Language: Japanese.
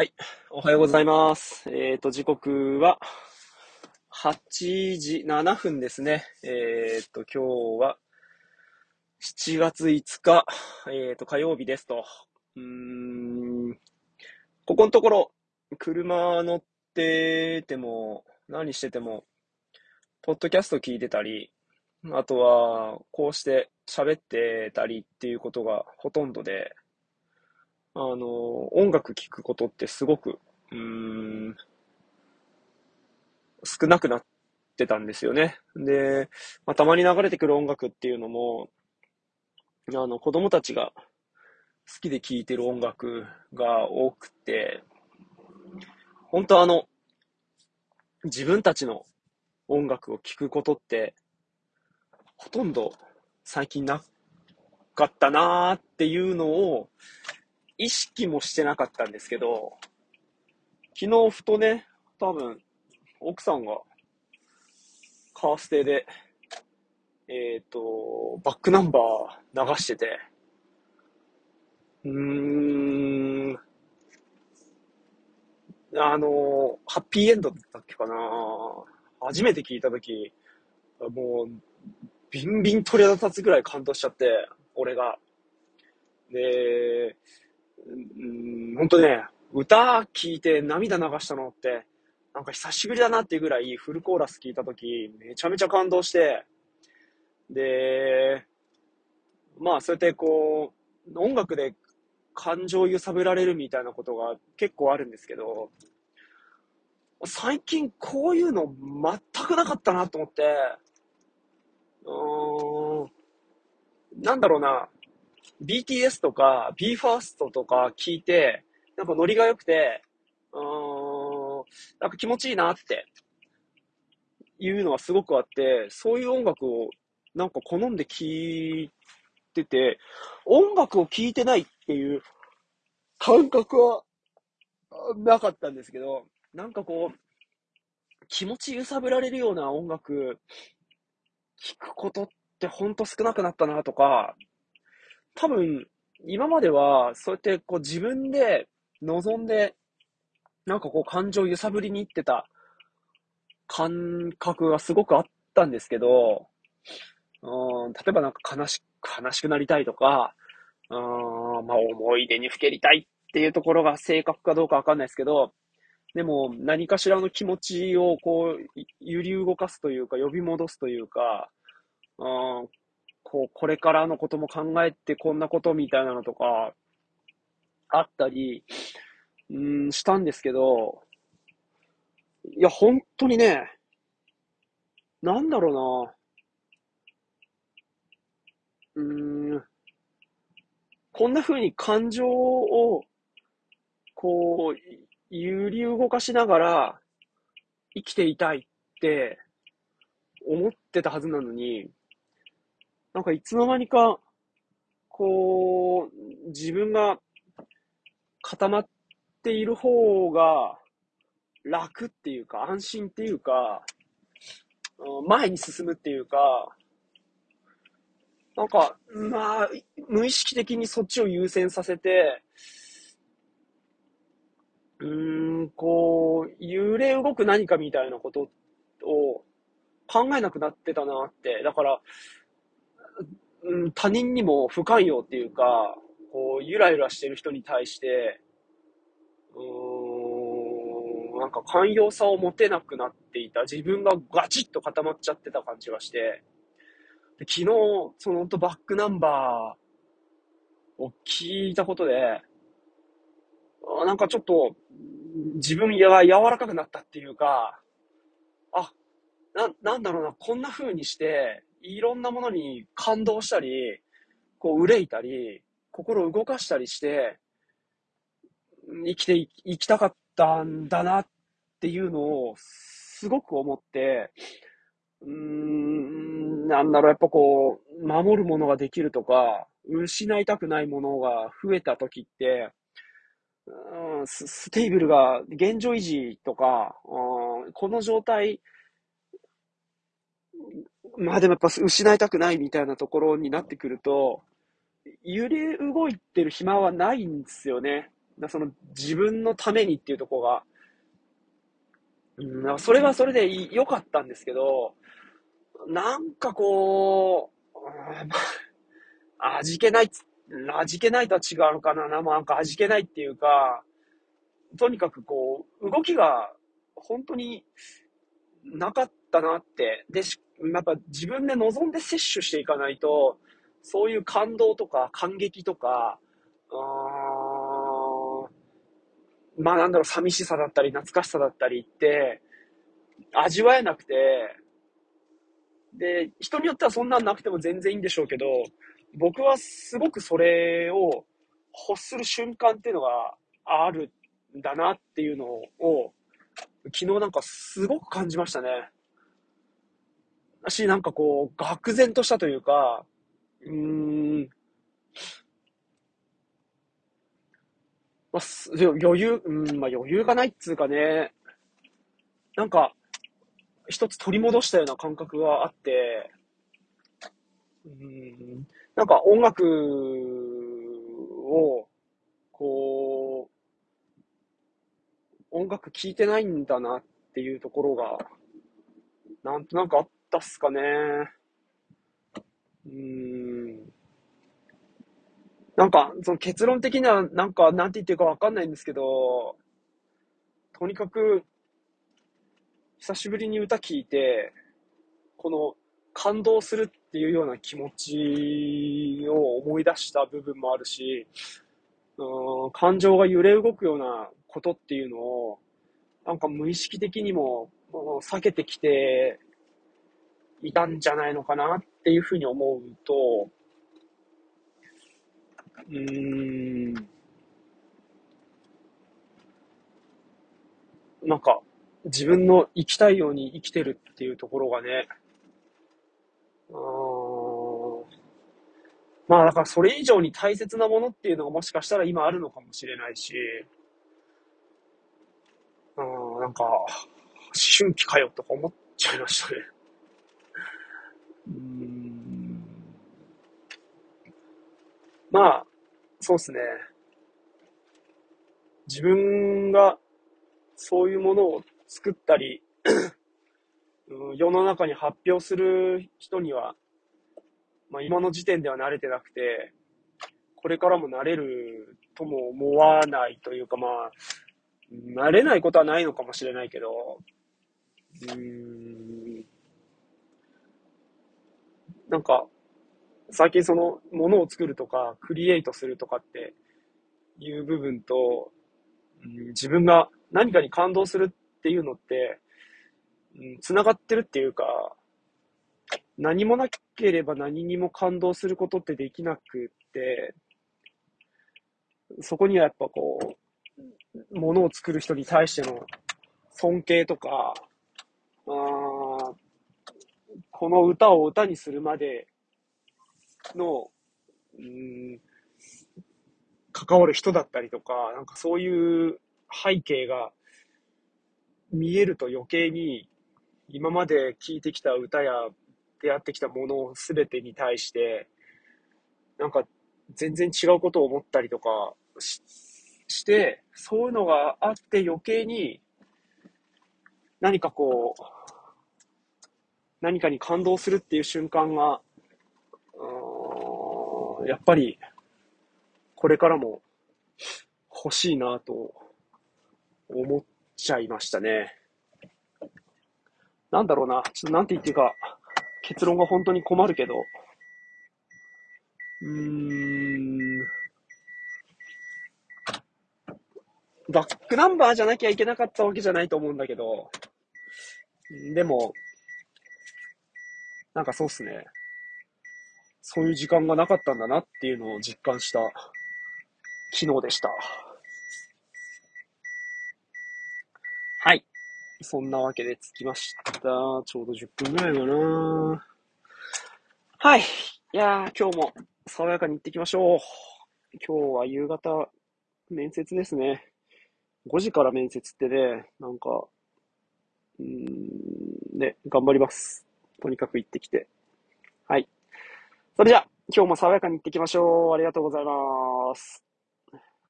はい。おはようございます。えっ、と、時刻は8時7分ですね。えっ、と、今日は7月5日、えっ、と、火曜日ですと。うーん、ここのところ、車乗ってても、何してても、ポッドキャスト聞いてたり、あとは、こうして喋ってたりっていうことがほとんどで、あの、音楽聴くことってすごく、うーん、少なくなってたんですよね。で、まあ、たまに流れてくる音楽っていうのも、あの、子供たちが好きで聴いてる音楽が多くて、本当あの、自分たちの音楽を聴くことって、ほとんど最近なかったなーっていうのを意識もしてなかったんですけど、昨日ふとね、多分、奥さんがカーステで、えっ、と、バックナンバー流してて、うーん、あの、ハッピーエンドだったっけかな初めて聞いたとき、もう、ビンビン鳥肌立つぐらい感動しちゃって、俺が。で、うん、ほんとね、歌聴いて涙流したのって、なんか久しぶりだなっていうぐらいフルコーラス聞いたとき、めちゃめちゃ感動して、で、まあそうやってこう、音楽で感情揺さぶられるみたいなことが結構あるんですけど、最近こういうの全くなかったなと思って、うーん、なんだろうな、BTS とか BE:FIRST とか聞いて、なんかノリが良くて、うーん、なんか気持ちいいなっていうのはすごくあって、そういう音楽をなんか好んで聴いてて、音楽を聴いてないっていう感覚はなかったんですけど、なんかこう、気持ち揺さぶられるような音楽聴くことってほんと少なくなったなとか、多分、今までは、そうやってこう自分で望んで、なんかこう感情を揺さぶりに行ってた感覚がすごくあったんですけど、うん、例えばなんか悲し悲しくなりたいとか、うん、まあ思い出にふけりたいっていうところが正確かどうかわかんないですけど、でも何かしらの気持ちをこう揺り動かすというか呼び戻すというか、うん、こう、これからのことも考えてこんなことみたいなのとか、あったり、うん、したんですけど、いや、本当にね、なんだろうな、うん、こんな風に感情を、こう、揺り動かしながら生きていたいって思ってたはずなのに、なんかいつの間にか、こう、自分が固まっている方が楽っていうか、安心っていうか、前に進むっていうか、なんか、まあ、無意識的にそっちを優先させて、うーん、こう、揺れ動く何かみたいなことを考えなくなってたなって。だから、うん、他人にも不寛容っていうか、こう、ゆらゆらしてる人に対して、うーん、なんか寛容さを持てなくなっていた。自分がガチッと固まっちゃってた感じがして、で昨日、そのほんとバックナンバーを聞いたことで、なんかちょっと、自分が柔らかくなったっていうか、あ、な、なんだろうな、こんな風にして、いろんなものに感動したり、こう、憂いたり、心を動かしたりして、生きてい、生きたかったんだなっていうのを、すごく思って、うーん、なんだろう、やっぱこう、守るものができるとか、失いたくないものが増えた時って、うん、スステーブルが現状維持とか、うん、この状態、まあでもやっぱ失いたくないみたいなところになってくると、揺れ動いてる暇はないんですよね。その自分のためにっていうとこが、うん、それはそれで良かったんですけど、なんかこう、味気ない、味気ないとは違うのかな。なんか味気ないっていうか、とにかくこう、動きが本当になかったなって。で、やっぱ自分で望んで摂取していかないと、そういう感動とか感激とか、まあなんだろう、寂しさだったり懐かしさだったりって、味わえなくて、で、人によってはそんなんなくても全然いいんでしょうけど、僕はすごくそれを欲する瞬間っていうのがあるんだなっていうのを、昨日なんかすごく感じましたね。し、なんかこう、愕然としたというか、うーん、まあ、余裕、うん、まあ余裕がないっつうかね、なんか、一つ取り戻したような感覚があって、うん、なんか音楽を、こう、音楽聴いてないんだなっていうところが、なんとなくあったっすかね。うん。なんか、その結論的には、なんか、なんて言ってるかわかんないんですけど、とにかく、久しぶりに歌聴いて、この感動するっていうような気持ちを思い出した部分もあるし、うん、感情が揺れ動くようなことっていうのを、なんか無意識的にも避けてきていたんじゃないのかなっていうふうに思うと、うーん、なんか、自分の生きたいように生きてるっていうところがね、あまあだからそれ以上に大切なものっていうのがもしかしたら今あるのかもしれないし、うん、なんか、思春期かよとか思っちゃいましたね。まあ、そうっすね。自分がそういうものを作ったり 世の中に発表する人には、まあ、今の時点では慣れてなくて、これからも慣れるとも思わないというか、まあ、慣れないことはないのかもしれないけど、うーん、なんか、最近その、ものを作るとか、クリエイトするとかっていう部分と、うん、自分が何かに感動するっていうのって、うん、繋がってるっていうか、何もなければ何にも感動することってできなくって、そこにはやっぱこう、ものを作る人に対しての尊敬とか、あこの歌を歌にするまでの、うん、関わる人だったりとか、なんかそういう背景が見えると余計に今まで聴いてきた歌や出会ってきたもの全てに対してなんか全然違うことを思ったりとかして、そういうのがあって余計に何かこう、何かに感動するっていう瞬間が、やっぱりこれからも欲しいなと思っちゃいましたね。なんだろうな。ちょっとなんて言っていいか、結論が本当に困るけど。うーん。バックナンバーじゃなきゃいけなかったわけじゃないと思うんだけど。でも、なんかそうっすね。そういう時間がなかったんだなっていうのを実感した昨日でした。はい。そんなわけで着きました。ちょうど10分ぐらいかな。はい。いやー、今日も爽やかに行ってきましょう。今日は夕方、面接ですね。5時から面接ってね、なんか、うーん、ね、頑張ります。とにかく行ってきて。はい。それじゃあ、今日も爽やかに行ってきましょう。ありがとうございます。